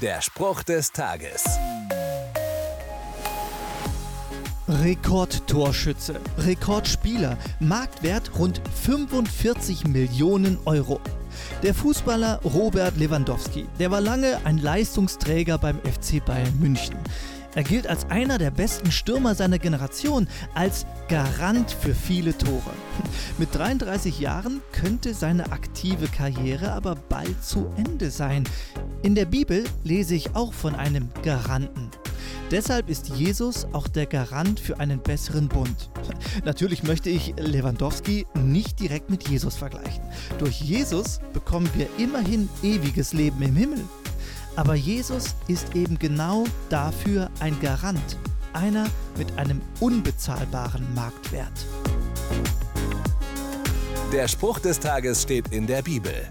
Der Spruch des Tages. Rekordtorschütze, Rekordspieler, Marktwert rund 45 Millionen Euro. Der Fußballer Robert Lewandowski, der war lange ein Leistungsträger beim FC Bayern München. Er gilt als einer der besten Stürmer seiner Generation, als Garant für viele Tore. Mit 33 Jahren könnte seine aktive Karriere aber bald zu Ende sein. In der Bibel lese ich auch von einem Garanten. Deshalb ist Jesus auch der Garant für einen besseren Bund. Natürlich möchte ich Lewandowski nicht direkt mit Jesus vergleichen. Durch Jesus bekommen wir immerhin ewiges Leben im Himmel. Aber Jesus ist eben genau dafür ein Garant, einer mit einem unbezahlbaren Marktwert. Der Spruch des Tages steht in der Bibel.